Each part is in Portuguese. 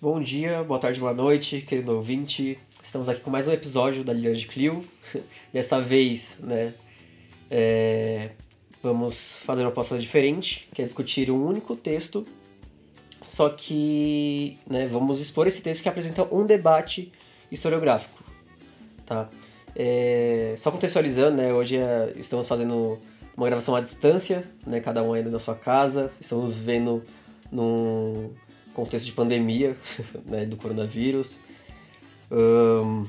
Bom dia, boa tarde, boa noite, querido ouvinte. Estamos aqui com mais um episódio da Liga de Clio. Dessa vez, né, é, vamos fazer uma proposta diferente, que é discutir um único texto, só que né, vamos expor esse texto que apresenta um debate historiográfico. Tá? É, só contextualizando, né, hoje é, estamos fazendo uma gravação à distância, né, cada um ainda na sua casa, estamos vendo num contexto de pandemia né, do coronavírus. Um,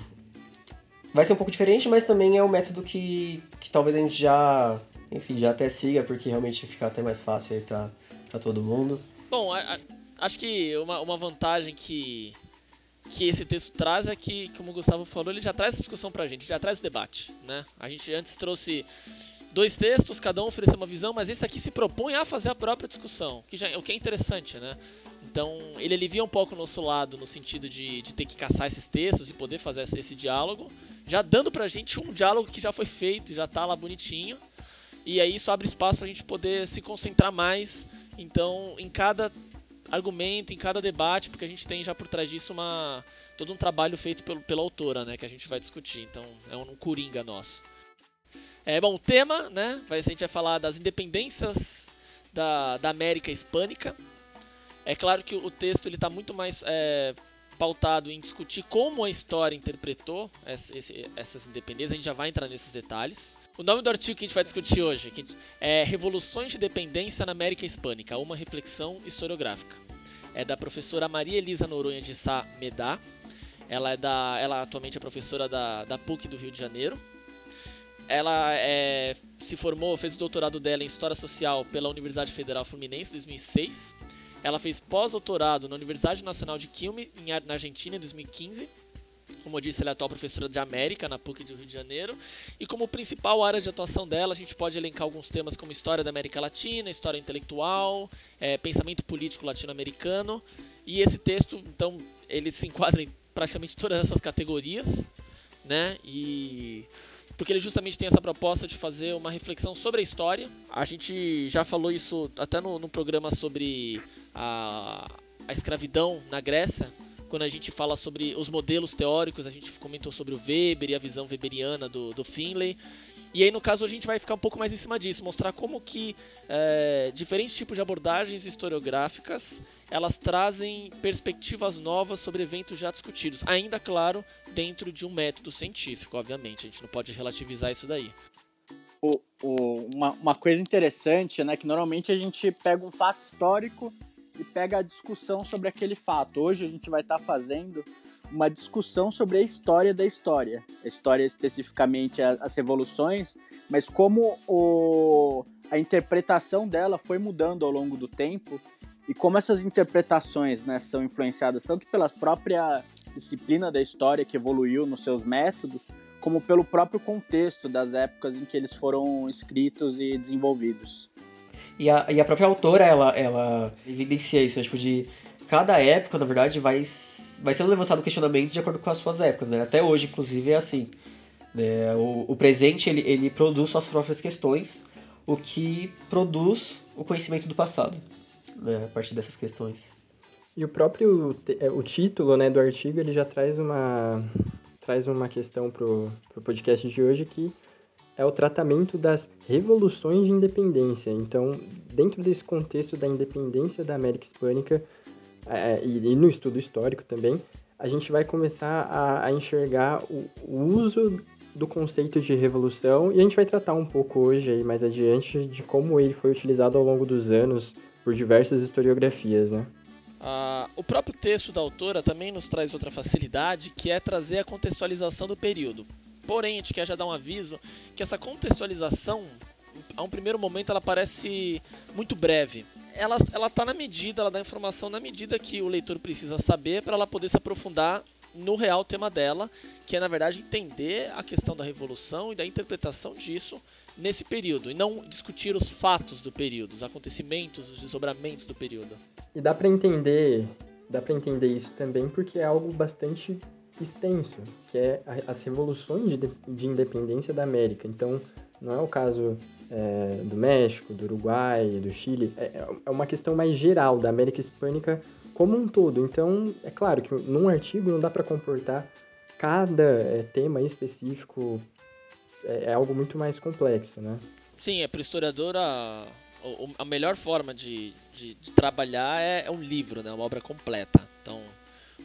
vai ser um pouco diferente, mas também é um método que, que talvez a gente já, enfim, já até siga, porque realmente fica até mais fácil aí pra, pra todo mundo. Bom, a, a, acho que uma, uma vantagem que, que esse texto traz é que, como o Gustavo falou, ele já traz a discussão pra gente, já traz o debate, né? A gente antes trouxe dois textos, cada um ofereceu uma visão, mas esse aqui se propõe a fazer a própria discussão, que já, o que é interessante, né? Então, ele alivia um pouco o nosso lado no sentido de, de ter que caçar esses textos e poder fazer esse, esse diálogo, já dando pra gente um diálogo que já foi feito, já tá lá bonitinho. E aí isso abre espaço pra gente poder se concentrar mais, então, em cada argumento, em cada debate, porque a gente tem já por trás disso uma todo um trabalho feito pelo, pela autora, né, que a gente vai discutir. Então, é um coringa nosso. É, bom, o tema, né, vai, a gente vai falar das independências da, da América Hispânica, é claro que o texto ele está muito mais é, pautado em discutir como a história interpretou essa, esse, essas independências. A gente já vai entrar nesses detalhes. O nome do artigo que a gente vai discutir hoje é Revoluções de Dependência na América Hispânica, uma reflexão historiográfica. É da professora Maria Elisa Noronha de Sá Medá. Ela é da, ela atualmente é professora da, da PUC do Rio de Janeiro. Ela é, se formou, fez o doutorado dela em História Social pela Universidade Federal Fluminense em 2006 ela fez pós-doutorado na Universidade Nacional de Quilmes, na Argentina, em 2015. Como eu disse, ela é atual professora de América na PUC do Rio de Janeiro. E como principal área de atuação dela, a gente pode elencar alguns temas como história da América Latina, história intelectual, é, pensamento político latino-americano. E esse texto, então, ele se enquadra em praticamente todas essas categorias, né? E porque ele justamente tem essa proposta de fazer uma reflexão sobre a história. A gente já falou isso até no, no programa sobre a, a escravidão na Grécia, quando a gente fala sobre os modelos teóricos, a gente comentou sobre o Weber e a visão weberiana do, do Finlay. E aí, no caso, a gente vai ficar um pouco mais em cima disso, mostrar como que é, diferentes tipos de abordagens historiográficas, elas trazem perspectivas novas sobre eventos já discutidos. Ainda, claro, dentro de um método científico, obviamente. A gente não pode relativizar isso daí. O, o, uma, uma coisa interessante, né, que normalmente a gente pega um fato histórico e pega a discussão sobre aquele fato. Hoje a gente vai estar tá fazendo uma discussão sobre a história da história. A história especificamente as revoluções, mas como o, a interpretação dela foi mudando ao longo do tempo e como essas interpretações né, são influenciadas tanto pela própria disciplina da história que evoluiu nos seus métodos, como pelo próprio contexto das épocas em que eles foram escritos e desenvolvidos. E a, e a própria autora, ela, ela evidencia isso, né? tipo, de cada época, na verdade, vai, vai sendo levantado questionamento de acordo com as suas épocas, né? Até hoje, inclusive, é assim. Né? O, o presente, ele, ele produz suas próprias questões, o que produz o conhecimento do passado, né? A partir dessas questões. E o próprio é, o título né, do artigo, ele já traz uma, traz uma questão pro, pro podcast de hoje que é o tratamento das revoluções de independência. Então, dentro desse contexto da independência da América Hispânica é, e, e, no estudo histórico também, a gente vai começar a, a enxergar o, o, uso do conceito de revolução e a gente vai tratar um pouco hoje aí mais adiante de como ele foi utilizado ao longo dos anos por diversas historiografias, né? Uh, o próprio texto da autora também nos traz outra facilidade, que é trazer a contextualização do período. Porém, a gente quer já dar um aviso que essa contextualização, a um primeiro momento, ela parece muito breve. Ela, ela tá na medida, ela dá informação na medida que o leitor precisa saber para ela poder se aprofundar no real tema dela, que é na verdade entender a questão da revolução e da interpretação disso nesse período, e não discutir os fatos do período, os acontecimentos, os desdobramentos do período. E dá para entender, dá para entender isso também porque é algo bastante extenso, que é as revoluções de, de independência da América. Então, Não é o caso é, do México, do Uruguai, do Chile. É, é uma questão mais geral da América Hispânica como um todo. Então, é claro que num artigo não dá para comportar cada é, tema específico. É, é, algo muito mais complexo, né? Sim, é para o historiador a, a melhor forma de, de, de trabalhar é, é, um livro, né? uma obra completa. Então,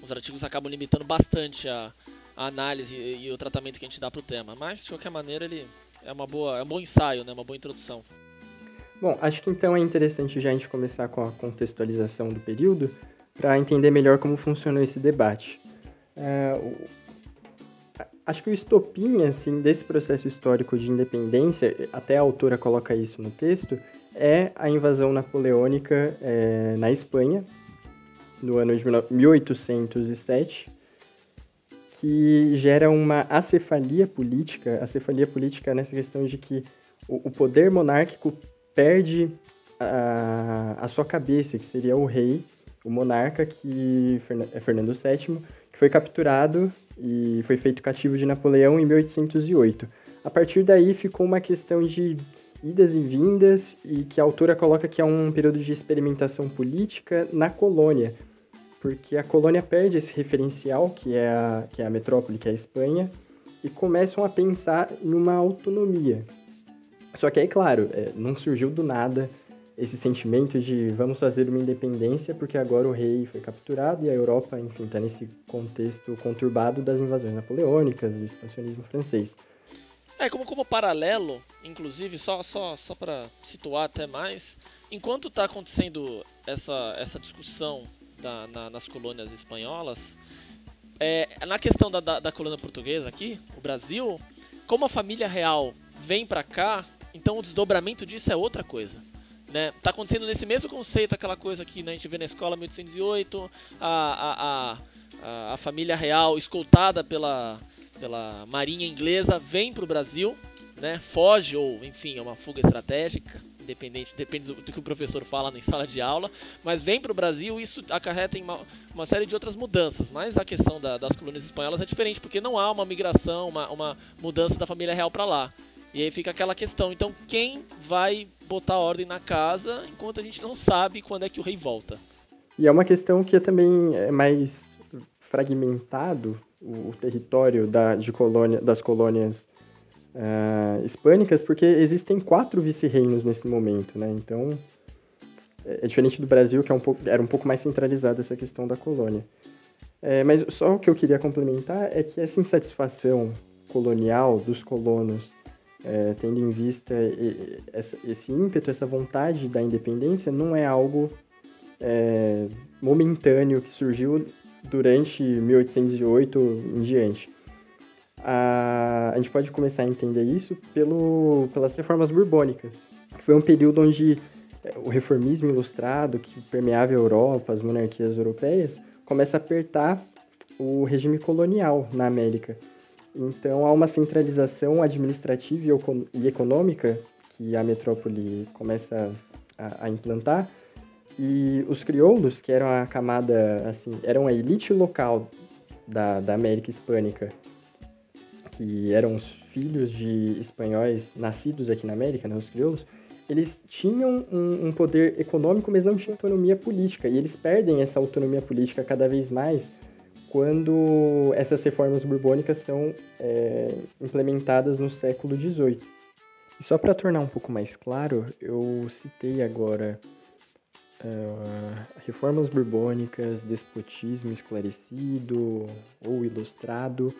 os artigos acabam limitando bastante a, a análise e, e, o tratamento que a gente dá para o tema. Mas, de qualquer maneira, ele é, uma boa, é um bom ensaio, né? uma boa introdução. Bom, acho que então é interessante já a gente começar com a contextualização do período para entender melhor como funcionou esse debate. É, o, acho que o estopim assim, desse processo histórico de independência, até a autora coloca isso no texto, é a invasão napoleônica é, na Espanha, no ano de 1807, que gera uma acefalia política, acefalia política nessa questão de que o, o poder monárquico perde a, a sua cabeça, que seria o rei, o monarca, que é Fernando VII, que foi capturado e foi feito cativo de Napoleão em 1808. A partir daí ficou uma questão de idas e vindas e que a autora coloca que é um período de experimentação política na colônia, porque a colônia perde esse referencial que é a, que é a metrópole, que é a Espanha, e começam a pensar em uma autonomia. Só que aí, claro, é, não surgiu do nada esse sentimento de vamos fazer uma independência porque agora o rei foi capturado e a Europa, enfim, está nesse contexto conturbado das invasões napoleônicas, do expansionismo francês. É, como, como paralelo, inclusive, só, só, só para situar até mais, enquanto está acontecendo essa, essa discussão da, na, nas colônias espanholas, é, na questão da, da, da colônia portuguesa aqui, o Brasil, como a família real vem para cá, então o desdobramento disso é outra coisa. Né? Tá acontecendo nesse mesmo conceito, aquela coisa que né, a gente vê na escola 1808, a, a, a, a família real escoltada pela, pela marinha inglesa vem para o Brasil, né? Foge ou, enfim, é uma fuga estratégica, independente, depende do, que o professor fala em sala de aula, mas vem para o Brasil isso acarreta em uma, uma, série de outras mudanças. Mas a questão da, das colônias espanholas é diferente, porque não há uma migração, uma, uma mudança da família real para lá. E aí fica aquela questão, então quem vai botar ordem na casa enquanto a gente não sabe quando é que o rei volta? E é uma questão que é também é mais fragmentado o, território da, de colônia, das colônias uh, hispânicas, porque existem quatro vice-reinos nesse momento, né? Então, é, é diferente do Brasil, que é um pouco, era um pouco mais centralizada essa questão da colônia. É, mas só o que eu queria complementar é que essa insatisfação colonial dos colonos, é, tendo em vista esse ímpeto, essa vontade da independência, não é algo é, momentâneo que surgiu durante 1808 em diante. A, a gente pode começar a entender isso pelo, pelas reformas borbônicas. Foi um período onde é, o reformismo ilustrado, que permeava a Europa, as monarquias europeias, começa a apertar o regime colonial na América. Então há uma centralização administrativa e econômica que a metrópole começa a, a implantar, e os crioulos, que eram a camada, assim, eram a elite local da, da América Hispânica, que eram os filhos de espanhóis nascidos aqui na América, né, os crioulos, eles tinham um, um, poder econômico, mas não tinham autonomia política. E eles perdem essa autonomia política cada vez mais quando essas reformas borbônicas são é, implementadas no século XVIII. E só para tornar um pouco mais claro, eu citei agora Uh, reformas borbônicas, despotismo esclarecido ou ilustrado.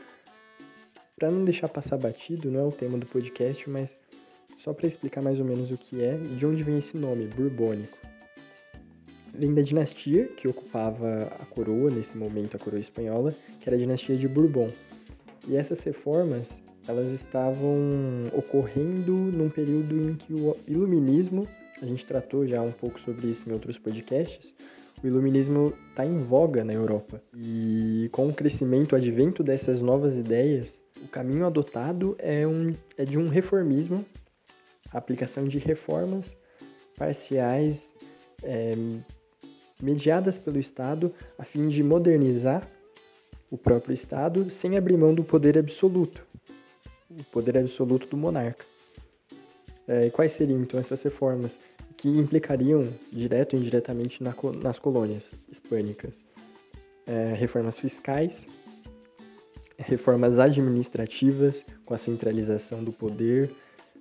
Para não deixar passar batido, não é o tema do podcast, mas só para explicar mais ou menos o que é e de onde vem esse nome, borbônico. Vem da dinastia que ocupava a coroa, nesse momento a coroa espanhola, que era a dinastia de Bourbon. E essas reformas, elas estavam ocorrendo num período em que o iluminismo a gente tratou já um pouco sobre isso em outros podcasts, o iluminismo está em voga na Europa. E com o crescimento, o advento dessas novas ideias, o caminho adotado é, um, é de um reformismo, a aplicação de reformas parciais é, mediadas pelo Estado a fim de modernizar o próprio Estado sem abrir mão do poder absoluto, o poder absoluto do monarca. É, e quais seriam então essas reformas que implicariam direto ou indiretamente na, nas colônias hispânicas? É, reformas fiscais, reformas administrativas com a centralização do poder,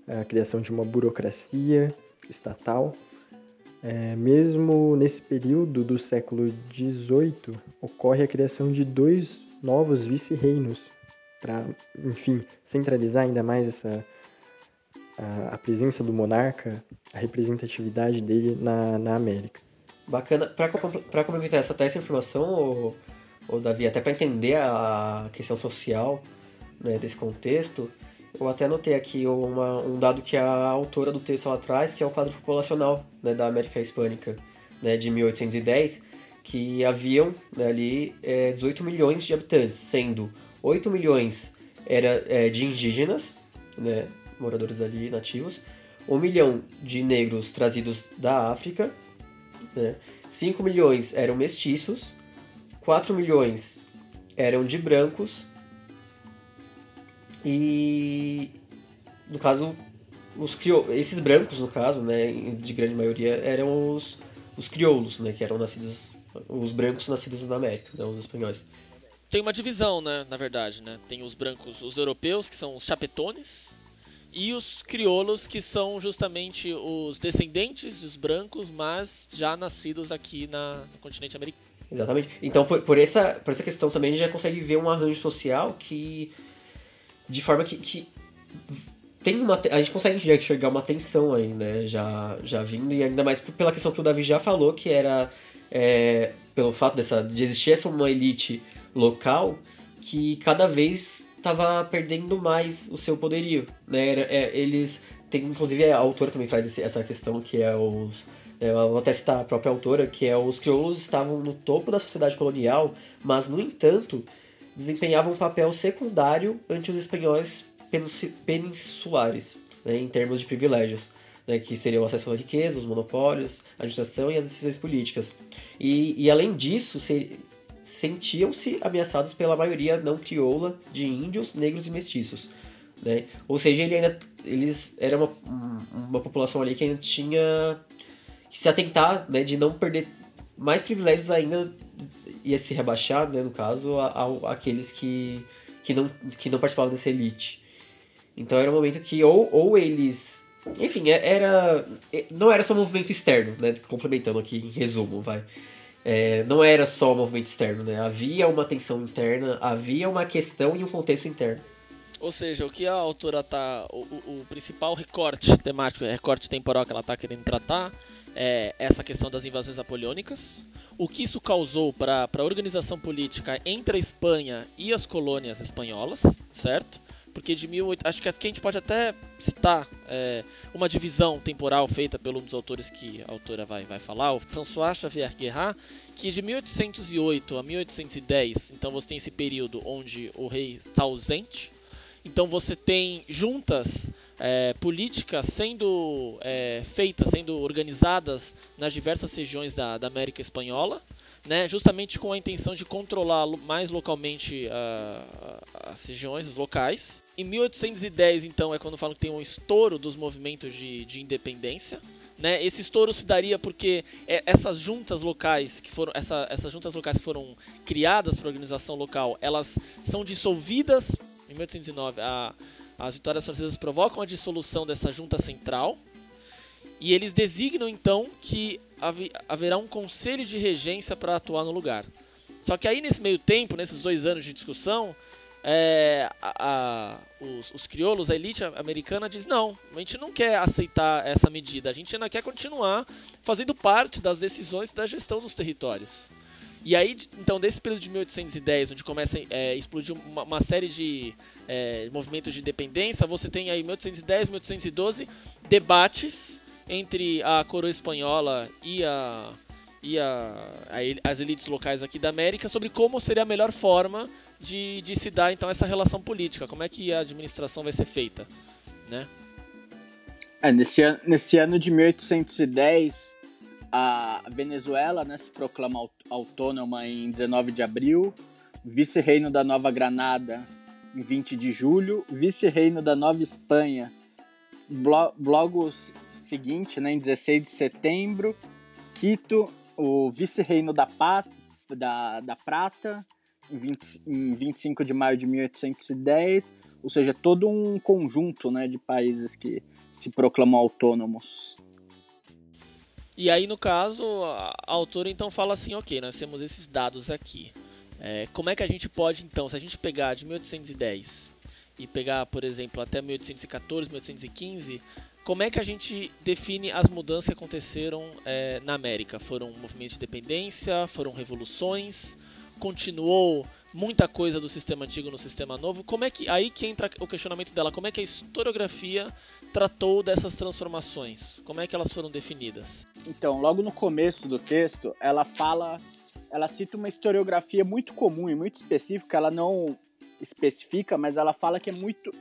a criação de uma burocracia estatal. É, mesmo nesse período do século XVIII, ocorre a criação de dois novos vice-reinos para, enfim, centralizar ainda mais essa a, a, presença do monarca, a representatividade dele na, na América. Bacana. Para complementar essa, essa informação, ou, ou Davi, até para entender a questão social né, desse contexto, eu até anotei aqui uma, um dado que a autora do texto ela traz, que é o quadro populacional né, da América Hispânica né, de 1810, que haviam né, ali é, 18 milhões de habitantes, sendo 8 milhões era é, de indígenas, né, moradores ali nativos, 1 milhão de negros trazidos da África, né, 5 milhões eram mestiços, 4 milhões eram de brancos e no caso os crioulos, esses brancos no caso, né, de grande maioria eram os, os crioulos, né, que eram nascidos os brancos nascidos na América, né, os espanhóis. Tem uma divisão, né, na verdade, né? Tem os brancos, os europeus, que são os chapetones, e os crioulos, que são justamente os descendentes dos brancos, mas já nascidos aqui na, no continente americano. Exatamente. Então, por, por, essa, por essa questão também, a gente já consegue ver um arranjo social que de forma que, que tem uma a gente consegue já enxergar uma tensão aí, né, já já vindo e ainda mais pela questão que o Davi já falou, que era é, pelo fato dessa de existir essa uma elite local que cada vez estava perdendo mais o seu poderio, né? Era, é, eles tem inclusive a autora também traz esse, essa questão que é os eu vou até citar a própria autora, que é os crioulos estavam no topo da sociedade colonial, mas no entanto desempenhavam um papel secundário ante os espanhóis peninsulares, né, em termos de privilégios, né, que seriam o acesso à riqueza, os monopólios, a administração e as decisões políticas. E, e além disso, sentiam-se ameaçados pela maioria não crioula de índios, negros e mestiços. Né? Ou seja, ele ainda, eles era uma, uma população ali que ainda tinha se atentar né, de não perder mais privilégios ainda ia se rebaixar, né, no caso, a, a, aqueles que, que, não, que não participavam dessa elite. Então era um momento que ou, ou eles. Enfim, é, era. É, não era só movimento externo, né? Complementando aqui em resumo, vai. É, não era só movimento externo, né? Havia uma tensão interna, havia uma questão e um contexto interno. Ou seja, o que a autora tá. O, o, o principal recorte temático, recorte temporal que ela está querendo tratar é essa questão das invasões napoleônicas, o que isso causou para a organização política entre a Espanha e as colônias espanholas, certo? Porque de 18... Acho que aqui a gente pode até citar é, uma divisão temporal feita pelo um dos autores que a autora vai, vai falar, o François Xavier Guerrat, que de 1808 a 1810, então você tem esse período onde o rei está ausente, então você tem juntas é, políticas sendo é, feitas, sendo organizadas nas diversas regiões da, da América Espanhola, né, justamente com a intenção de controlar mais localmente uh, as regiões, os locais. Em 1810, então, é quando falam que tem um estouro dos movimentos de, de independência. Né? Esse estouro se daria porque é, essas juntas locais que foram essa, essas juntas locais que foram criadas para a organização local, elas são dissolvidas em 1809. A, as vitórias francesas provocam a dissolução dessa junta central e eles designam então que haverá um conselho de regência para atuar no lugar. Só que aí nesse meio tempo, nesses dois anos de discussão, é, a, a, os, os crioulos, a elite americana diz não, a gente não quer aceitar essa medida, a gente ainda quer continuar fazendo parte das decisões da gestão dos territórios. E aí, então, desse período de 1810, onde começa a é, explodir uma, uma, série de é, movimentos de independência, você tem aí 1810, 1812 debates entre a coroa espanhola e a e a, a, as elites locais aqui da América sobre como seria a melhor forma de, de se dar então essa relação política, como é que a administração vai ser feita, né? É, nesse, nesse ano de 1810, a Venezuela né, se proclama autônoma em 19 de abril, vice-reino da Nova Granada em 20 de julho, vice-reino da Nova Espanha Blogo seguinte, né, em 16 de setembro, Quito, o vice-reino da, da, da Prata, em, 20, em 25 de maio de 1810, ou seja, todo um conjunto né, de países que se proclamam autônomos. E aí, no caso, a autora então fala assim, ok, nós temos esses dados aqui. É, como é que a gente pode, então, se a gente pegar de 1810 e pegar, por exemplo, até 1814, 1815, como é que a gente define as mudanças que aconteceram é, na América? Foram movimentos de dependência? Foram revoluções? Continuou muita coisa do sistema antigo no sistema novo? Como é que aí que entra o questionamento dela? Como é que a historiografia tratou dessas transformações? Como é que elas foram definidas? Então, logo no começo do texto, ela fala, ela cita uma historiografia muito comum e muito específica. Ela não especifica, mas ela fala que é muito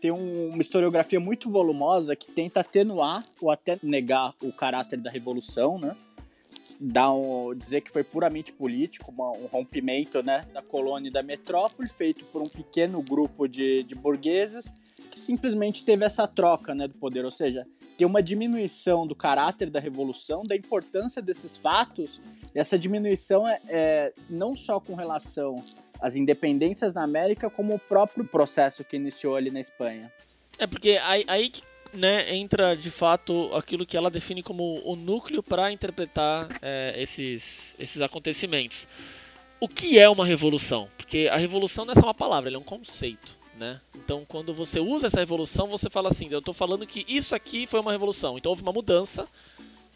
tem um, uma historiografia muito volumosa que tenta atenuar ou até negar o caráter da revolução, né? Um, dizer que foi puramente político, uma, um rompimento né, da colônia e da metrópole, feito por um pequeno grupo de, de burgueses que simplesmente teve essa troca né, do poder, ou seja, tem uma diminuição do caráter da revolução, da importância desses fatos, e essa diminuição é, é não só com relação as independências na América como o próprio processo que iniciou ali na Espanha. É porque aí, aí né, entra de fato aquilo que ela define como o núcleo para interpretar é, esses, esses acontecimentos. O que é uma revolução? Porque a revolução não é só uma palavra, ela é um conceito. Né? Então, quando você usa essa revolução, você fala assim: eu estou falando que isso aqui foi uma revolução. Então, houve uma mudança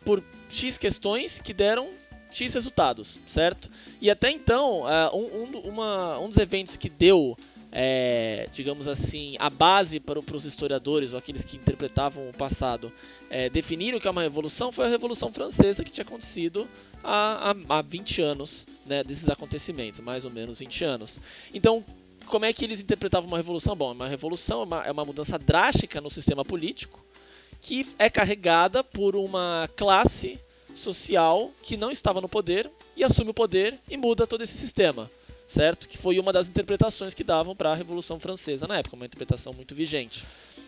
por X questões que deram X resultados, certo? E até então, uh, um, um, uma, um dos eventos que deu, é, digamos assim, a base para, para os historiadores, ou aqueles que interpretavam o passado, é, definirem o que é uma revolução, foi a Revolução Francesa que tinha acontecido há, há, há 20 anos né, desses acontecimentos, mais ou menos 20 anos. Então, como é que eles interpretavam uma revolução? Bom, uma revolução é uma, é uma mudança drástica no sistema político que é carregada por uma classe social que não estava no poder e assume o poder e muda todo esse sistema, certo? Que foi uma das interpretações que davam para a Revolução Francesa na época, uma interpretação muito vigente.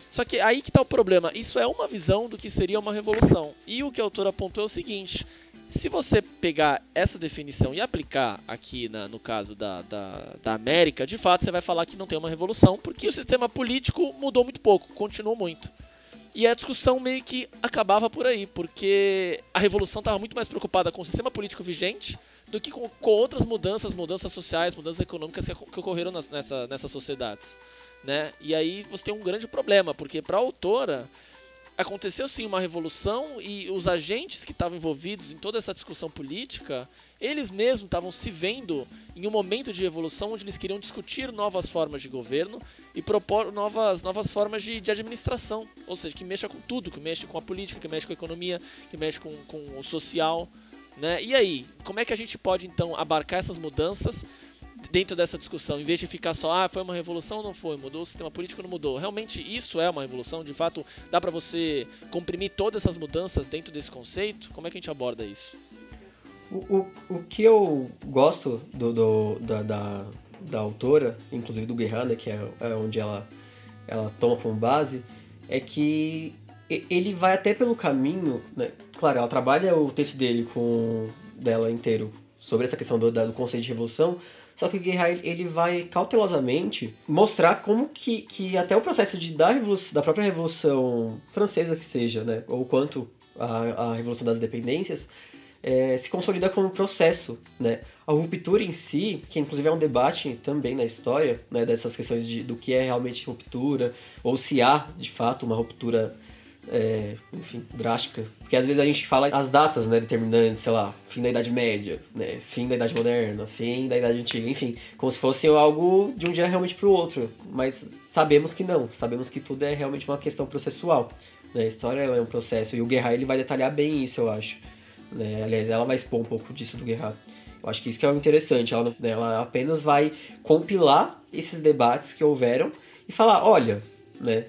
Só que aí que está o problema, isso é uma visão do que seria uma revolução. E o que o autor apontou é o seguinte: se você pegar essa definição e aplicar aqui na, no caso da, da, da, América, de fato você vai falar que não tem uma revolução, porque o sistema político mudou muito pouco, continuou muito. E a discussão meio que acabava por aí, porque a revolução estava muito mais preocupada com o sistema político vigente do que com, com outras mudanças, mudanças sociais, mudanças econômicas que, que ocorreram nas, nessa, nessas sociedades. Né? E aí você tem um grande problema, porque para a autora aconteceu sim uma revolução e os agentes que estavam envolvidos em toda essa discussão política, eles mesmos estavam se vendo em um momento de revolução onde eles queriam discutir novas formas de governo e propor novas, novas formas de, de administração, ou seja, que mexa com tudo, que mexe com a política, que mexe com a economia, que mexe com, com o social. Né? E aí, como é que a gente pode então abarcar essas mudanças dentro dessa discussão, em vez de ficar só, ah, foi uma revolução ou não foi, mudou o sistema político ou não mudou. Realmente isso é uma revolução? De fato, dá para você comprimir todas essas mudanças dentro desse conceito? Como é que a gente aborda isso? O, o, o que eu gosto do, do da, da, da, autora, inclusive do Guerrada, que é, é onde ela, ela toma como base, é que ele vai até pelo caminho, né? Claro, ela trabalha o texto dele com dela inteiro sobre essa questão do, do conceito de revolução, só que o Guerra ele vai cautelosamente mostrar como que, que até o processo de da, da própria Revolução Francesa que seja, né, ou quanto a, a Revolução das Dependências, é, se consolida como processo, né? A ruptura em si, que inclusive é um debate também na história, né, dessas questões de, do que é realmente ruptura, ou se há, de fato, uma ruptura é, enfim, drástica. Porque às vezes a gente fala as datas, né, determinantes, sei lá, fim da Idade Média, né, fim da Idade Moderna, fim da Idade Antiga, enfim, como se fosse algo de um dia realmente para o outro. Mas sabemos que não, sabemos que tudo é realmente uma questão processual. Né? A história é um processo e o Guerra ele vai detalhar bem isso, eu acho. Né? Aliás, ela vai expor um pouco disso do Guerra. Eu acho que isso que é o interessante. Ela, né, ela apenas vai compilar esses debates que houveram e falar, olha, né,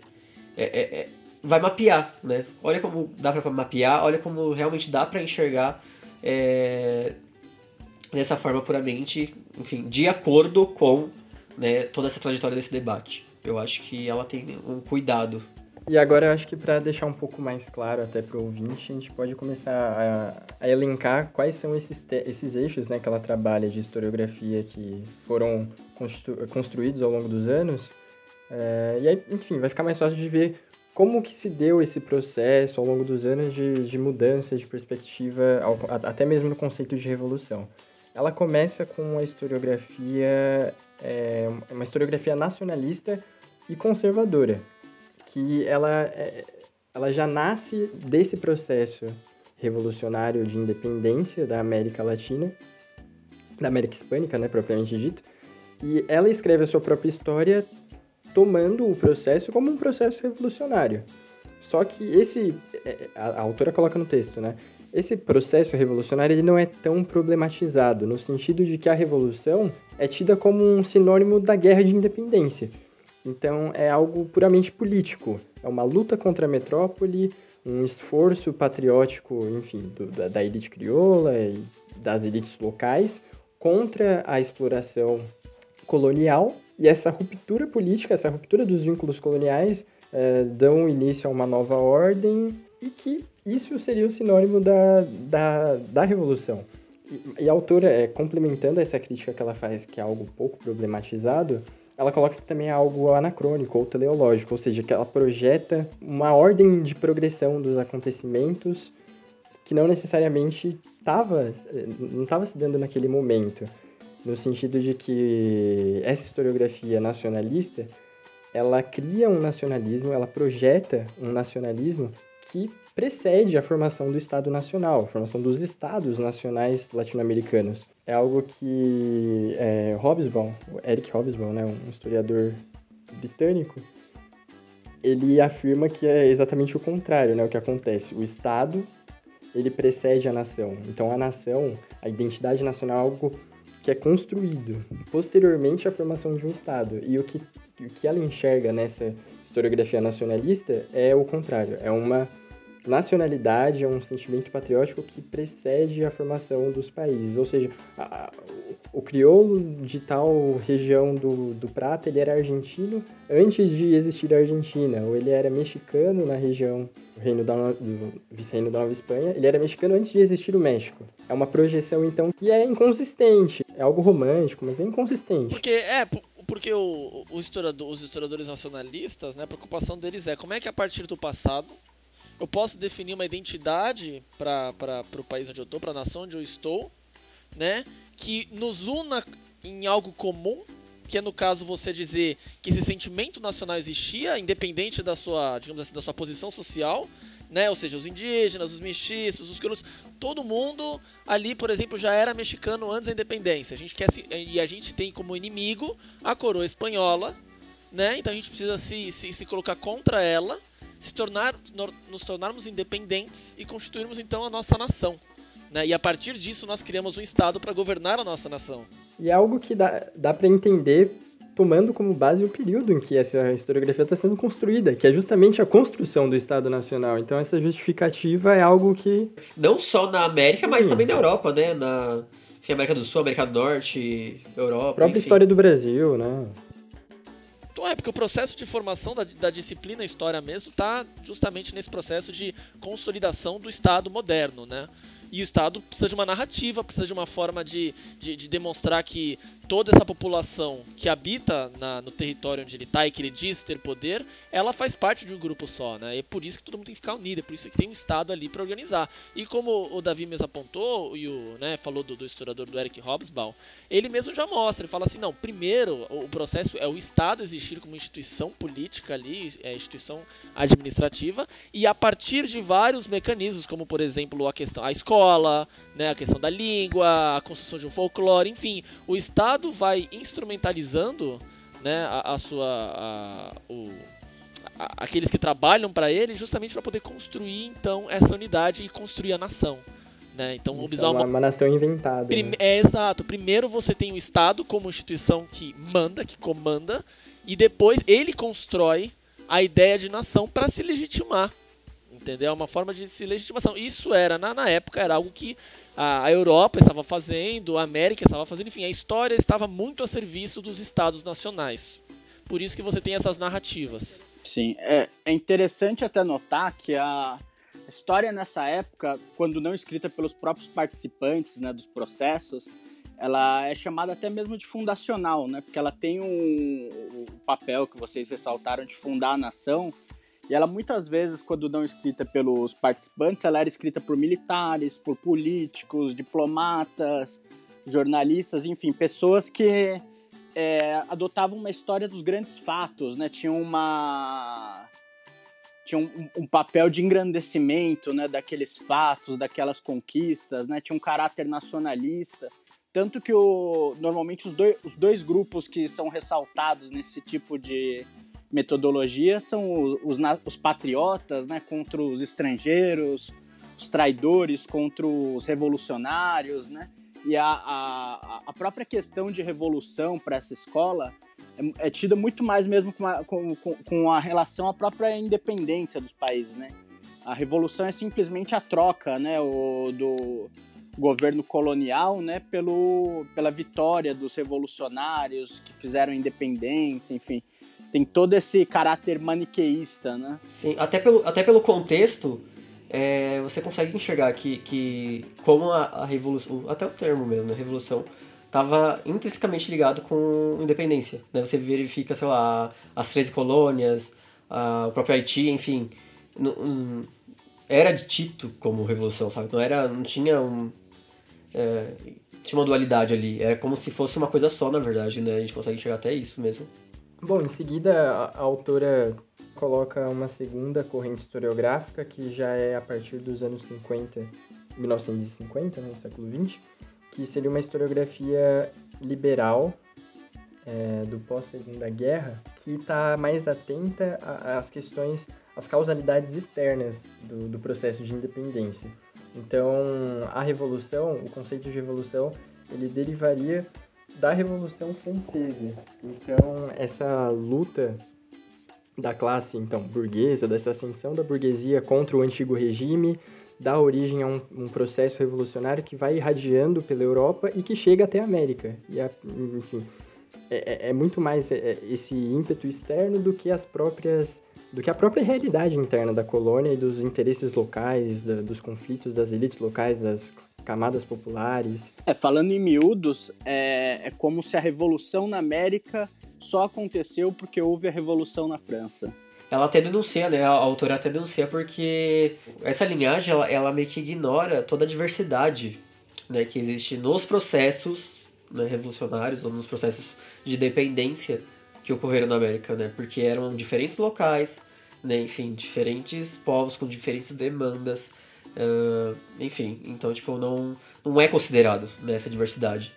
é, é, é vai mapear, né? Olha como dá para mapear, olha como realmente dá para enxergar é, dessa forma puramente, enfim, de acordo com né, toda essa trajetória desse debate. Eu acho que ela tem um cuidado E agora eu acho que para deixar um pouco mais claro até para o ouvinte, a gente pode começar a, a elencar quais são esses, esses eixos né, que ela trabalha de historiografia que foram constru construídos ao longo dos anos. É, e aí, enfim, vai ficar mais fácil de ver como que se deu esse processo ao longo dos anos de, de mudança de perspectiva, ao, até mesmo no conceito de revolução. Ela começa com a historiografia, é, uma historiografia nacionalista e conservadora, que ela, é, ela já nasce desse processo revolucionário de independência da América Latina, da América Hispânica, né, propriamente dito, e ela escreve a sua própria história tomando o processo como um processo revolucionário. Só que esse, é, a, a autora coloca no texto, né? Esse processo revolucionário ele não é tão problematizado, no sentido de que a revolução é tida como um sinônimo da guerra de independência. Então é algo puramente político. É uma luta contra a metrópole, um esforço patriótico, enfim, do, da, da elite crioula e das elites locais contra a exploração colonial. E essa ruptura política, essa ruptura dos vínculos coloniais, é, dão início a uma nova ordem e que isso seria o sinônimo da, da, da revolução. E, e a autora, é, complementando essa crítica que ela faz, que é algo pouco problematizado, ela coloca que também é algo anacrônico ou teleológico, ou seja, que ela projeta uma ordem de progressão dos acontecimentos que não necessariamente estava não estava se dando naquele momento, no sentido de que essa historiografia nacionalista ela cria um nacionalismo, ela projeta um nacionalismo que precede a formação do Estado Nacional, a formação dos Estados Nacionais latino-americanos. É algo que é, Hobsbawm, Eric Hobsbawm, né, um historiador britânico, ele afirma que é exatamente o contrário, né, o que acontece. O Estado, ele precede a nação. Então, a nação, a identidade nacional é algo que é construído posteriormente à formação de um Estado. E o que, o que ela enxerga nessa historiografia nacionalista é o contrário. É uma nacionalidade é um sentimento patriótico que precede a formação dos países. Ou seja, a, o crioulo de tal região do, do Prata, ele era argentino antes de existir a Argentina, ou ele era mexicano na região do reino da, do vice-reino da Nova Espanha, ele era mexicano antes de existir o México. É uma projeção, então, que é inconsistente. É algo romântico, mas é inconsistente. Porque, é, porque o, o historiador, os historiadores nacionalistas, né, a preocupação deles é como é que a partir do passado eu posso definir uma identidade para o país onde eu estou, para a nação onde eu estou, né? Que nos una em algo comum, que é no caso você dizer que esse sentimento nacional existia, independente da sua, digamos assim, da sua posição social, né? Ou seja, os indígenas, os mestiços, os crioulos, todo mundo ali, por exemplo, já era mexicano antes da independência. A gente quer se, e a gente tem como inimigo a coroa espanhola, né? Então a gente precisa se, se, se colocar contra ela se tornar, nos tornarmos independentes e constituirmos então a nossa nação. Né? E a partir disso nós criamos um Estado para governar a nossa nação. E é algo que dá, dá para entender tomando como base o período em que essa historiografia está sendo construída, que é justamente a construção do Estado Nacional. Então essa justificativa é algo que... Não só na América, mas também na Europa, né? Na enfim, América do Sul, América do Norte, Europa. A própria enfim. história do Brasil, né? Então é, porque o processo de formação da, da disciplina História mesmo está justamente nesse processo de consolidação do Estado moderno, né? E o Estado precisa de uma narrativa, precisa de uma forma de, de, de demonstrar que toda essa população que habita na, no território onde ele está e que ele diz ter poder, ela faz parte de um grupo só, né? E é por isso que todo mundo tem que ficar unido, é por isso que tem um Estado ali para organizar. E como o Davi mesmo apontou, e o, né, falou do, do historiador do Eric Hobsbawm, ele mesmo já mostra, ele fala assim, não, primeiro o processo é o Estado existir como instituição política ali, é instituição administrativa, e a partir de vários mecanismos, como por exemplo a questão, a escola, né, a questão da língua, a construção de um folclore, enfim, o Estado vai instrumentalizando né, a, a sua. A, o, a, aqueles que trabalham para ele justamente para poder construir então essa unidade e construir a nação. Né? Então, Isso é uma, uma nação inventada. Prime né? É exato. Primeiro você tem o Estado como instituição que manda, que comanda, e depois ele constrói a ideia de nação para se legitimar. Entendeu? É uma forma de se legitimação. Isso era, na, na época, era algo que a, a Europa estava fazendo, a América estava fazendo, enfim, a história estava muito a serviço dos estados nacionais. Por isso que você tem essas narrativas. Sim, é, é interessante até notar que a história nessa época, quando não escrita pelos próprios participantes né, dos processos, ela é chamada até mesmo de fundacional, né? Porque ela tem um, um papel que vocês ressaltaram de fundar a nação, e ela muitas vezes, quando não escrita pelos participantes, ela era escrita por militares, por políticos, diplomatas, jornalistas, enfim, pessoas que é, adotavam uma história dos grandes fatos, né? Tinham uma tinha um, um, papel de engrandecimento, né, daqueles fatos, daquelas conquistas, né? Tinha um caráter nacionalista, tanto que o normalmente os dois, os dois grupos que são ressaltados nesse tipo de metodologia são os, os patriotas né, contra os estrangeiros, os traidores contra os revolucionários, né? E a, a, a própria questão de revolução para essa escola é, é, tida muito mais mesmo com a, com, com a relação à própria independência dos países, né? A revolução é simplesmente a troca, né, o, do governo colonial, né, pelo, pela vitória dos revolucionários que fizeram independência, enfim tem todo esse caráter maniqueísta, né? Sim, até pelo, até pelo contexto, é, você consegue enxergar que, que como a, a revolução, até o termo mesmo, né, revolução, estava intrinsecamente ligado com independência. Né? Você verifica, sei lá, as 13 colônias, a, o próprio Haiti, enfim, um, era dito como revolução, sabe? Não era, não tinha um é, tinha uma dualidade ali, era como se fosse uma coisa só, na verdade, né? A gente consegue chegar até isso mesmo. Bom, em seguida a, autora coloca uma segunda corrente historiográfica que já é a partir dos anos 50, 1950, né, século 20, que seria uma historiografia liberal é, do pós-segunda guerra, que está mais atenta às questões, às causalidades externas do, do processo de independência. Então, a revolução, o conceito de revolução, ele derivaria da Revolução Francesa. Então, essa luta da classe então burguesa, dessa ascensão da burguesia contra o antigo regime, dá origem a um, um processo revolucionário que vai irradiando pela Europa e que chega até a América. E, a, enfim, é, é, é muito mais é, é, esse ímpeto externo do que as próprias do que a própria realidade interna da colônia e dos interesses locais, da, dos conflitos das elites locais, das camadas populares. É, falando em miúdos, é, é como se a revolução na América só aconteceu porque houve a revolução na França. Ela até denuncia, né? A autora até denuncia porque essa linhagem ela, ela meio que ignora toda a diversidade né, que existe nos processos né, revolucionários ou nos processos de dependência que ocorreram na América, né? Porque eram diferentes locais, né? Enfim, diferentes povos com diferentes demandas, Uh, enfim, então, tipo, não, não é considerado nessa né, diversidade.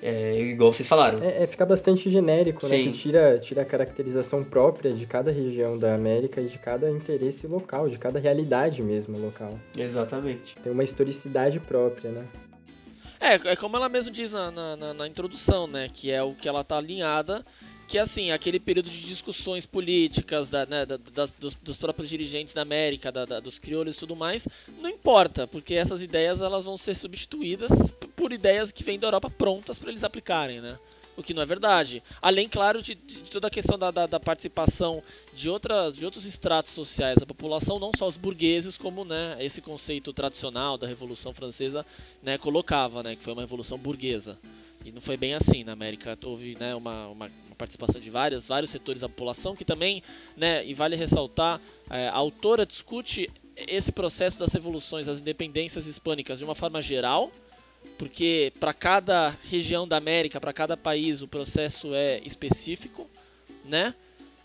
É, igual vocês falaram. É, é fica bastante genérico, né? Sim. né? Que tira, tira a caracterização própria de cada região da América e de cada interesse local, de cada realidade mesmo local. Exatamente. Tem uma historicidade própria, né? É, é como ela mesmo diz na, na, na introdução, né? Que é o que ela tá alinhada que assim, aquele período de discussões políticas da, né, da, das, dos, dos, próprios dirigentes da América, da, da, dos crioulos e tudo mais, não importa, porque essas ideias elas vão ser substituídas por ideias que vêm da Europa prontas para eles aplicarem, né? O que não é verdade. Além, claro, de, de toda a questão da, da, da, participação de, outra, de outros estratos sociais da população, não só os burgueses, como né, esse conceito tradicional da Revolução Francesa né, colocava, né, que foi uma revolução burguesa. E não foi bem assim. Na América houve né, uma, uma, uma participação de várias, vários setores da população que também, né, e vale ressaltar, é, a autora discute esse processo das revoluções, das independências hispânicas de uma forma geral, porque para cada região da América, para cada país, o processo é específico, né?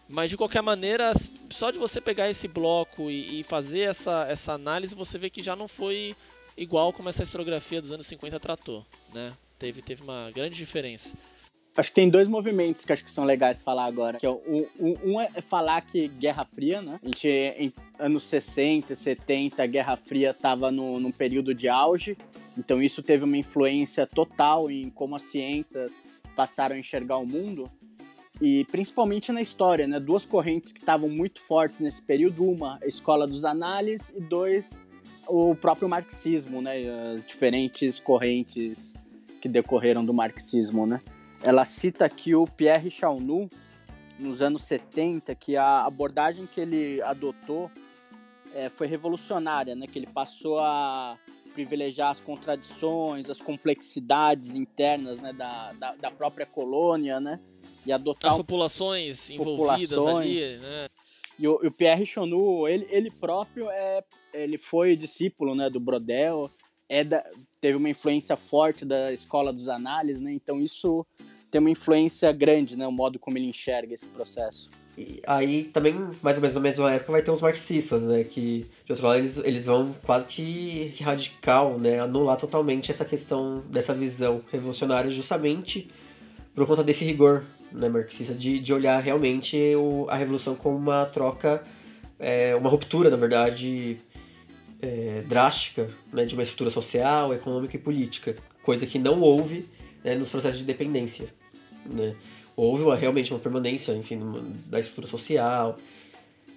Mas de qualquer maneira, só de você pegar esse bloco e, e fazer essa, essa análise, você vê que já não foi igual como essa historiografia dos anos 50 tratou, né? Teve, teve uma grande diferença. Acho que tem dois movimentos que acho que são legais falar agora. Que é o, um é falar que Guerra Fria, né? A gente, em anos 60, 70, a Guerra Fria estava num período de auge. Então isso teve uma influência total em como as ciências passaram a enxergar o mundo. E principalmente na história, né? Duas correntes que estavam muito fortes nesse período. Uma, a escola dos análises. E dois, o próprio marxismo, né? As diferentes correntes que decorreram do marxismo, né? Ela cita aqui o Pierre Chaunu nos anos 70 que a abordagem que ele adotou é, foi revolucionária, né? Que ele passou a privilegiar as contradições, as complexidades internas né, da, da, da própria colônia, né? E adotar as populações envolvidas populações. ali, né? E o, o Pierre Chonu, ele, ele próprio é, ele foi discípulo, né, do Brodel, é da, teve uma influência forte da escola dos análises, né? Então isso tem uma influência grande, né, o modo como ele enxerga esse processo. E aí também, mais ou menos na mesma época, vai ter os marxistas, né? Que, de outro lado, eles, eles vão quase que radical, né? Anular totalmente essa questão dessa visão revolucionária justamente por conta desse rigor né, marxista de, de olhar realmente o, a revolução como uma troca, é, uma ruptura, na verdade, é, drástica né, de uma estrutura social, econômica e política, coisa que não houve né, nos processos de dependência. Né? houve uma, realmente uma permanência, enfim, da estrutura social,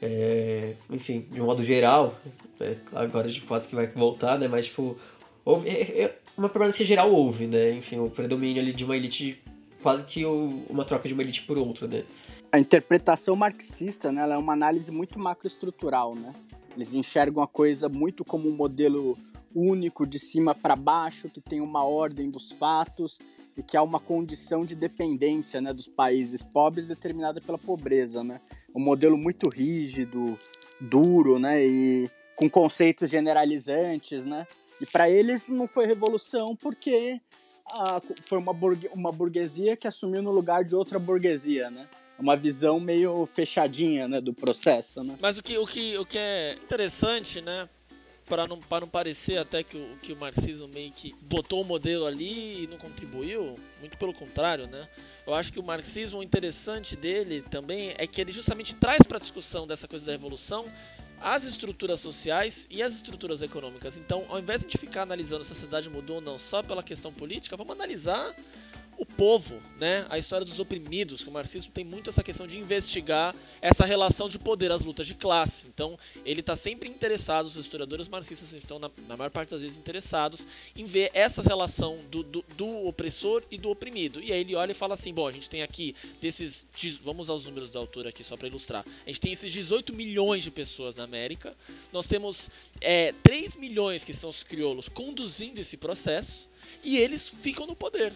é, enfim, de um modo geral, é, agora gente quase que vai voltar, né, mas, tipo, houve, é, é uma permanência geral houve, né, enfim, o predomínio ali de uma elite, quase que uma troca de uma elite por outra, né. A interpretação marxista, né, ela é uma análise muito macroestrutural, né, eles enxergam a coisa muito como um modelo único de cima para baixo, que tem uma ordem dos fatos e que há uma condição de dependência né, dos países pobres determinada pela pobreza. Né? Um modelo muito rígido, duro né, e com conceitos generalizantes. Né? E para eles não foi revolução porque a, foi uma, burgue, uma burguesia que assumiu no lugar de outra burguesia. Né? Uma visão meio fechadinha né, do processo. Né? Mas o que, o, que, o que é interessante, né, para não, não parecer até que o, que o marxismo meio que botou o modelo ali e não contribuiu, muito pelo contrário, né? Eu acho que o marxismo, o interessante dele também é que ele justamente traz para a discussão dessa coisa da revolução as estruturas sociais e as estruturas econômicas. Então, ao invés de ficar analisando se a sociedade mudou ou não só pela questão política, vamos analisar o povo, né? A história dos oprimidos, que o marxismo tem muito essa questão de investigar essa relação de poder, as lutas de classe. Então, ele está sempre interessado, os historiadores marxistas estão, na, na, maior parte das vezes, interessados em ver essa relação do, do, do, opressor e do oprimido. E aí ele olha e fala assim: bom, a gente tem aqui desses. Vamos aos números da altura aqui só para ilustrar. A gente tem esses 18 milhões de pessoas na América, nós temos é, 3 milhões que são os crioulos conduzindo esse processo e eles ficam no poder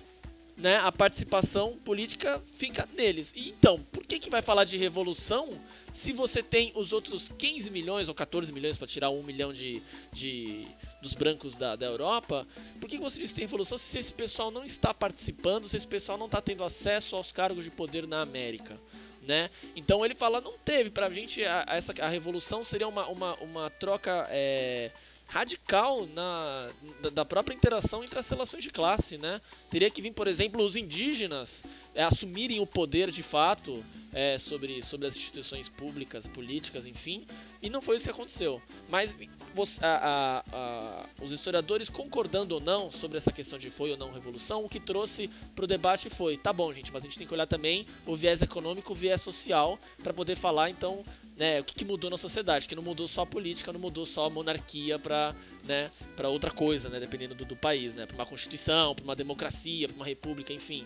né, a participação política fica neles. E então, por que, que vai falar de revolução se você tem os outros 15 milhões ou 14 milhões para tirar um milhão de, de dos brancos da, da Europa? Por que, que você diz que tem revolução se esse pessoal não está participando, se esse pessoal não está tendo acesso aos cargos de poder na América? Né? Então ele fala, não teve, pra gente a, a essa, a revolução seria uma, uma, uma troca. É, radical na, da própria interação entre as relações de classe, né? Teria que vir, por exemplo, os indígenas é, assumirem o poder de fato é, sobre, sobre as instituições públicas, políticas, enfim, e não foi isso que aconteceu. Mas você, a, a, a, os historiadores concordando ou não sobre essa questão de foi ou não revolução, o que trouxe para o debate foi, tá bom, gente, mas a gente tem que olhar também o viés econômico, o viés social, para poder falar então né, o que, que, mudou na sociedade, que não mudou só a política, não mudou só a monarquia para né, outra coisa, né, dependendo do, do país, né, para uma constituição, para uma democracia, para uma república, enfim.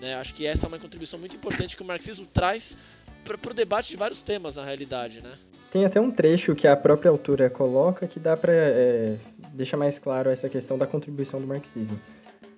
Né, acho que essa é uma contribuição muito importante que o marxismo traz para o debate de vários temas, na realidade, né. Tem até um trecho que a própria autora coloca que dá para é, deixar mais claro essa questão da contribuição do marxismo.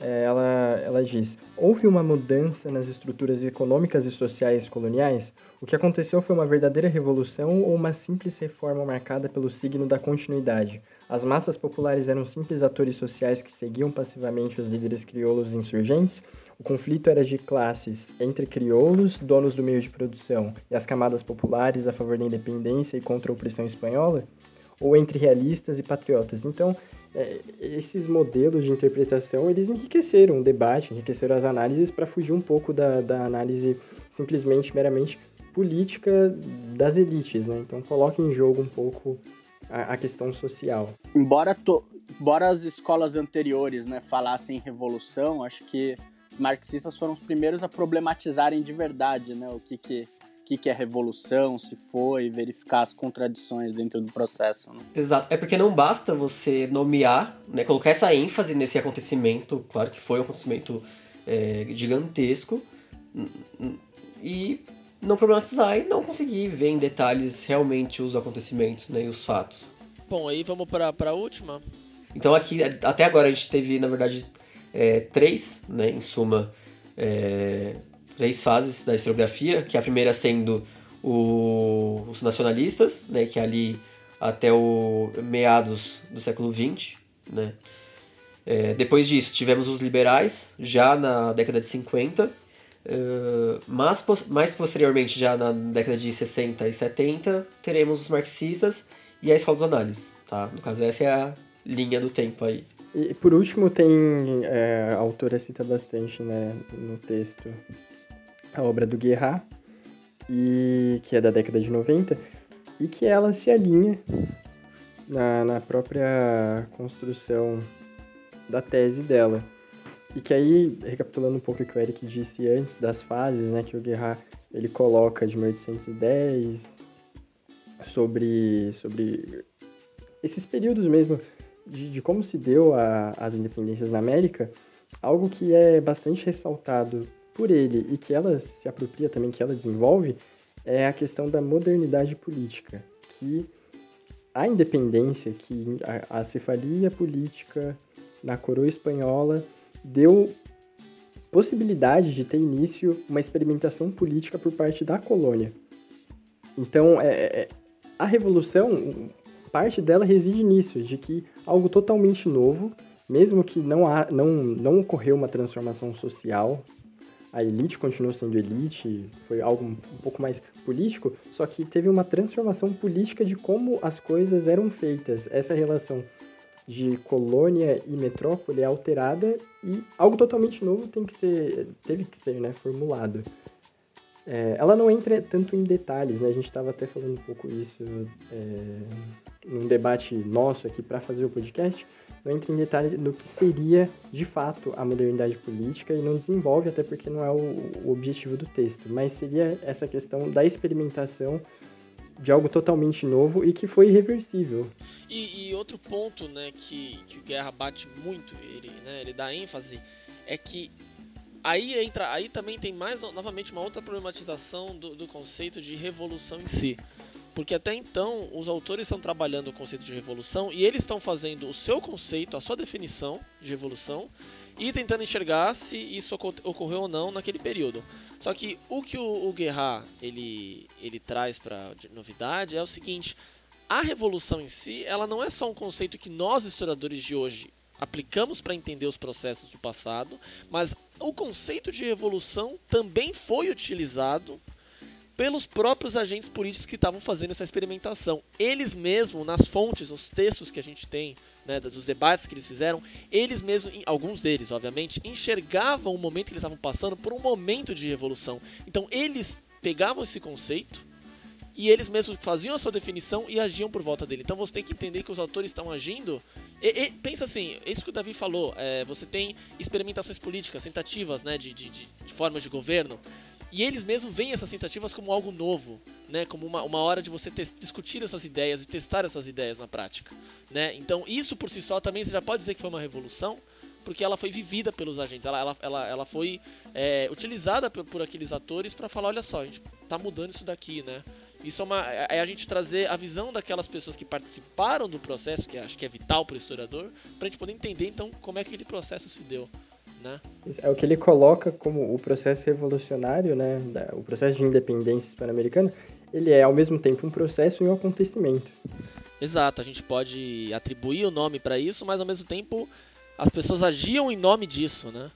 É, ela, ela diz: houve uma mudança nas estruturas econômicas e sociais coloniais? O que aconteceu foi uma verdadeira revolução ou uma simples reforma marcada pelo signo da continuidade? As massas populares eram simples atores sociais que seguiam passivamente os líderes crioulos insurgentes? O conflito era de classes entre crioulos, donos do meio de produção, e as camadas populares a favor da independência e contra a opressão espanhola? Ou entre realistas e patriotas? Então, é, esses modelos de interpretação eles enriqueceram o debate, enriqueceram as análises para fugir um pouco da, da análise simplesmente meramente política das elites, né? Então coloca em jogo um pouco a, a questão social. Embora, to, embora as escolas anteriores né, falassem revolução, acho que marxistas foram os primeiros a problematizarem de verdade né, o que, que que, que é revolução, se foi, verificar as contradições dentro do processo. Né? Exato. É porque não basta você nomear, né, colocar essa ênfase nesse acontecimento, claro que foi um acontecimento é, gigantesco, e não problematizar e não conseguir ver em detalhes realmente os acontecimentos né, e os fatos. Bom, aí vamos para a última. Então aqui, até agora a gente teve, na verdade, é, três, né, em suma, é, três fases da historiografia, que a primeira sendo o, os nacionalistas, né, que é ali até o meados do século XX, né. É, depois disso, tivemos os liberais, já na década de 50, Uh, mas mais posteriormente, já na década de 60 e 70, teremos os marxistas e a escola dos análises, tá? No caso, essa é a linha do tempo aí. E por último, tem é, a autora cita bastante né, no texto a obra do Guerra, e, que é da década de 90, e que ela se alinha na, na própria construção da tese dela. E que aí, recapitulando um pouco o que o Eric disse antes das fases, né, que o Guerra ele coloca de 1810 sobre, sobre esses períodos mesmo de, de como se deu a, as independências na América, algo que é bastante ressaltado por ele e que ela se apropria também, que ela desenvolve, é a questão da modernidade política, que a independência, que a, a cefalia política na coroa espanhola deu possibilidade de ter início uma experimentação política por parte da colônia. Então, é, é, a revolução, parte dela reside nisso, de que algo totalmente novo, mesmo que não, há, não, não ocorreu uma transformação social, a elite continuou sendo elite, foi algo um pouco mais político, só que teve uma transformação política de como as coisas eram feitas. Essa relação de colônia e metrópole é alterada e algo totalmente novo tem que ser, teve que ser né, formulado. É, ela não entra tanto em detalhes, né? A gente estava até falando um pouco isso é, num debate nosso aqui para fazer o podcast. Não entra em detalhes no que seria de fato a modernidade política e não desenvolve, até porque não é o, o objetivo do texto, mas seria essa questão da experimentação de algo totalmente novo e que foi irreversível. E, e, outro ponto, né, que, que o Guerra bate muito, ele, né, ele dá ênfase, é que aí entra, aí também tem mais novamente uma outra problematização do, do conceito de revolução em si. Porque até então os autores estão trabalhando o conceito de revolução e eles estão fazendo o seu conceito, a sua definição de revolução e tentando enxergar se isso ocorreu ou não naquele período. Só que o que o, o Guerra ele, ele traz para novidade é o seguinte: a revolução em si, ela não é só um conceito que nós historiadores de hoje aplicamos para entender os processos do passado, mas o conceito de revolução também foi utilizado pelos próprios agentes políticos que estavam fazendo essa experimentação. Eles mesmos, nas fontes, nos textos que a gente tem, né, dos debates que eles fizeram, eles mesmos, alguns deles, obviamente, enxergavam o momento que eles estavam passando por um momento de revolução. Então eles pegavam esse conceito e eles mesmos faziam a sua definição e agiam por volta dele. Então você tem que entender que os autores estão agindo. E, e, pensa assim, isso que o Davi falou, é, você tem experimentações políticas, tentativas né, de, de, de, formas de governo. E eles mesmos veem essas tentativas como algo novo, né? Como uma, uma hora de você discutir essas ideias e testar essas ideias na prática, né? Então isso por si só também você já pode dizer que foi uma revolução, porque ela foi vivida pelos agentes, ela, ela, ela, ela foi é, utilizada por, por, aqueles atores para falar, olha só, a gente tá mudando isso daqui, né? Isso é, uma, é, é a gente trazer a visão daquelas pessoas que participaram do processo, que acho que é vital para o historiador, para a gente poder entender então como é que aquele processo se deu né? É o que ele coloca como o processo revolucionário, né? O processo de independência hispano-americana, ele é ao mesmo tempo um processo e um acontecimento. Exato, a gente pode atribuir o nome para isso, mas ao mesmo tempo as pessoas agiam em nome disso, né?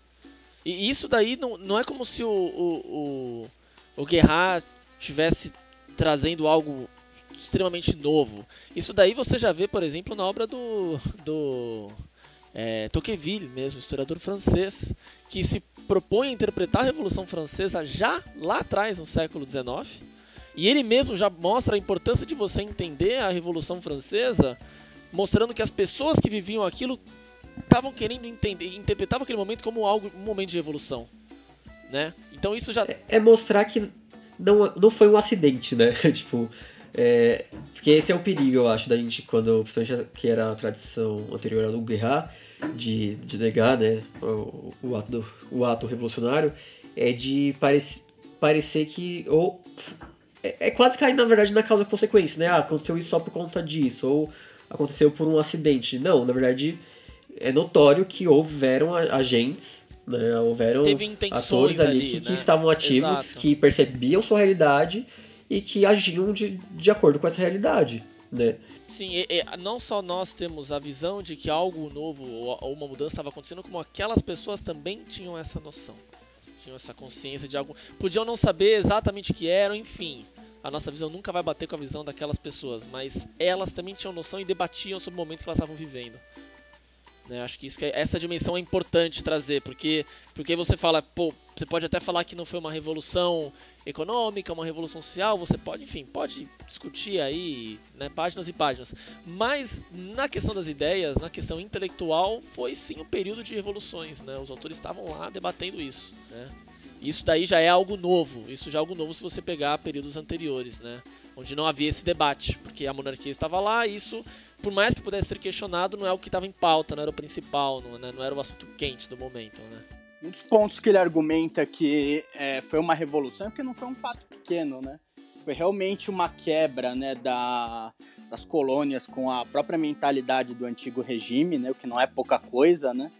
E isso daí não, não é como se o, o, o, o Guerra tivesse trazendo algo extremamente novo. Isso daí você já vê, por exemplo, na obra do, do é, Tocqueville mesmo, historiador francês, que se propõe a interpretar a Revolução Francesa já lá atrás, no século XIX, e ele mesmo já mostra a importância de você entender a Revolução Francesa, mostrando que as pessoas que viviam aquilo estavam querendo entender, interpretavam aquele momento como algo, um momento de revolução, né? Então isso já é, é mostrar que não, não foi um acidente, né? tipo, é, porque esse é o perigo, eu acho, da gente, quando, principalmente que era a tradição anterior ao Guerra, de, de negar né, o, o, ato, o ato revolucionário, é de parecer parecer que. Ou. É, é quase cair, na verdade, na causa consequência, né? Ah, aconteceu isso só por conta disso, ou aconteceu por um acidente. Não, na verdade, é notório que houveram agentes, né? Houveram atores ali, ali que, né? estavam ativos, Exato. que percebiam sua realidade e que agiam de, de acordo com essa realidade, né? Sim, e, e, não só nós temos a visão de que algo novo ou, ou uma mudança estava acontecendo, como aquelas pessoas também tinham essa noção. Tinham essa consciência de algo. Podiam não saber exatamente o que eram, enfim. A nossa visão nunca vai bater com a visão daquelas pessoas, mas elas também tinham noção e debatiam sobre o momento que elas estavam vivendo. Né? Acho que, isso, que é, essa dimensão é importante trazer, porque, porque você fala, pô, você pode até falar que não foi uma revolução econômica, uma revolução social, você pode, enfim, pode discutir aí, né, páginas e páginas. Mas na questão das ideias, na questão intelectual, foi sim um período de revoluções, né? Os autores estavam lá debatendo isso, né? Isso daí já é algo novo, isso já é algo novo se você pegar períodos anteriores, né? Onde não havia esse debate, porque a monarquia estava lá e isso por mais que pudesse ser questionado, não é o que estava em pauta, não era o principal, não, né? não era o assunto quente do momento, né? Um dos pontos que ele argumenta que é, foi uma revolução é porque não foi um fato pequeno, né? Foi realmente uma quebra, né, da, das colônias com a própria mentalidade do antigo regime, né, o que não é pouca coisa, né?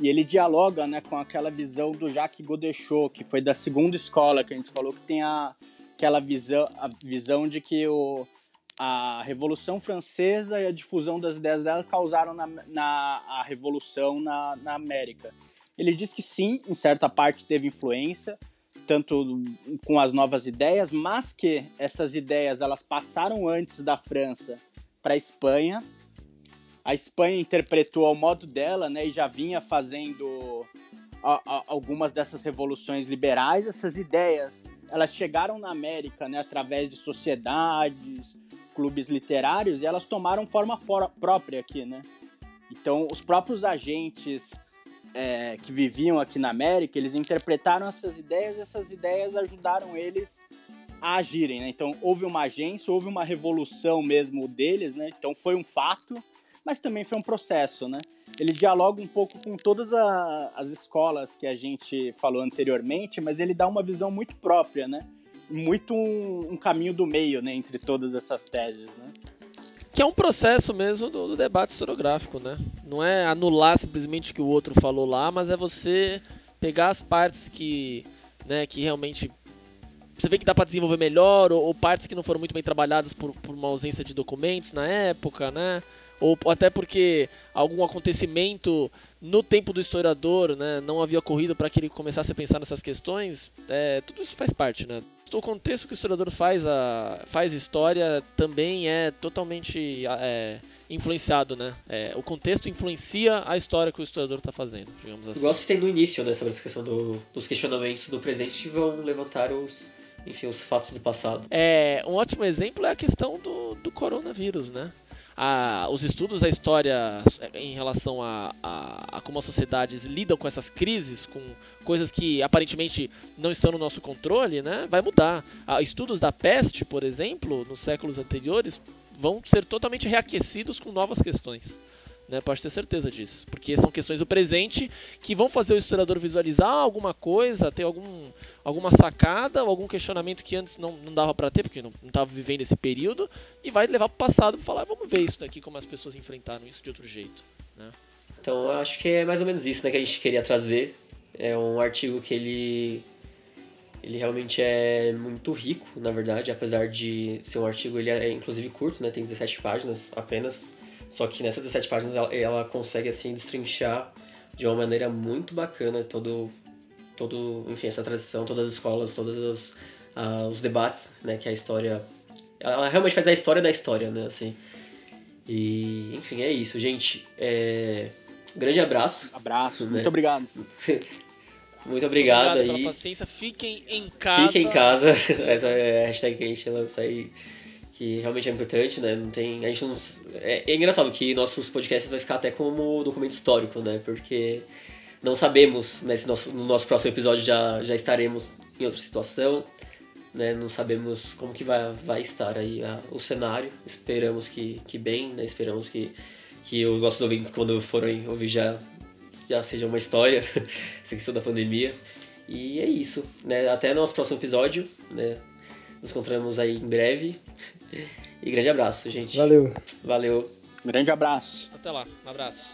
E ele dialoga, né, com aquela visão do Jacques Godechot, que foi da segunda escola que a gente falou que tem a, aquela visão, a visão de que o, a Revolução Francesa e a difusão das ideias dela causaram na, na a Revolução na, na América. Ele diz que sim, em certa parte teve influência, tanto com as novas ideias, mas que essas ideias elas passaram antes da França para a Espanha. A Espanha interpretou ao modo dela, né, e já vinha fazendo a, a, algumas dessas revoluções liberais. Essas ideias elas chegaram na América, né, através de sociedades, clubes literários e elas tomaram forma fora, própria aqui, né? Então, os próprios agentes é, que viviam aqui na América, eles interpretaram essas ideias e essas ideias ajudaram eles a agirem, né? Então, houve uma agência, houve uma revolução mesmo deles, né? Então, foi um fato, mas também foi um processo, né? Ele dialoga um pouco com todas a, as escolas que a gente falou anteriormente, mas ele dá uma visão muito própria, né? muito um, um, caminho do meio, né, entre todas essas teses, né? Que é um processo mesmo do, do, debate historiográfico, né? Não é anular simplesmente o que o outro falou lá, mas é você pegar as partes que, né, que realmente você vê que dá para desenvolver melhor, ou, ou, partes que não foram muito bem trabalhadas por, por uma ausência de documentos na época, né? Ou até porque algum acontecimento no tempo do historiador né, não havia ocorrido para que ele começasse a pensar nessas questões, é, tudo isso faz parte. Né? O contexto que o historiador faz, a, faz história também é totalmente é, influenciado. Né? É, o contexto influencia a história que o historiador está fazendo, digamos assim. Eu gosto que tem no início né, sobre essa questão do, dos questionamentos do presente que vão levantar os, enfim, os fatos do passado. É, um ótimo exemplo é a questão do, do coronavírus, né? A, os estudos da história em relação a, a, a, como as sociedades lidam com essas crises, com coisas que aparentemente não estão no nosso controle, né, vai mudar. A, estudos da peste, por exemplo, nos séculos anteriores, vão ser totalmente reaquecidos com novas questões. Né, pode ter certeza disso, porque são questões do presente que vão fazer o historiador visualizar alguma coisa, ter algum, alguma sacada algum questionamento que antes não, não dava para ter, porque não estava vivendo esse período, e vai levar para o passado para falar, vamos ver isso daqui, como as pessoas enfrentaram isso de outro jeito. Né? Então acho que é mais ou menos isso né, que a gente queria trazer. É um artigo que ele, ele realmente é muito rico, na verdade, apesar de ser um artigo, ele é inclusive curto, né, tem 17 páginas apenas só que nessas 17 páginas ela, ela consegue assim destrinchar de uma maneira muito bacana todo, todo enfim, essa tradição, todas as escolas, todos os, uh, os debates, né, que a história... Ela realmente faz a história da história, né, assim. E, enfim, é isso, gente. É... Grande abraço. Abraço, né? muito obrigado. muito obrigado, obrigado aí. pela paciência. Fiquem em casa. Fiquem em casa. Essa é a hashtag que a gente lança aí que realmente é importante, né? Não tem, a gente não, é, é, engraçado que nossos podcasts vai ficar até como documento histórico, né? Porque não sabemos, né? Se nosso, no nosso próximo episódio já, já estaremos em outra situação, né? Não sabemos como que vai, vai estar aí a, o cenário. Esperamos que, que bem, né? Esperamos que, que os nossos ouvintes, quando forem ouvir, já, já seja uma história, essa questão da pandemia. E é isso, né? Até nosso próximo episódio, né? Nos encontramos aí em breve. E grande abraço, gente. Valeu. Valeu. Grande abraço. Até lá, um abraço.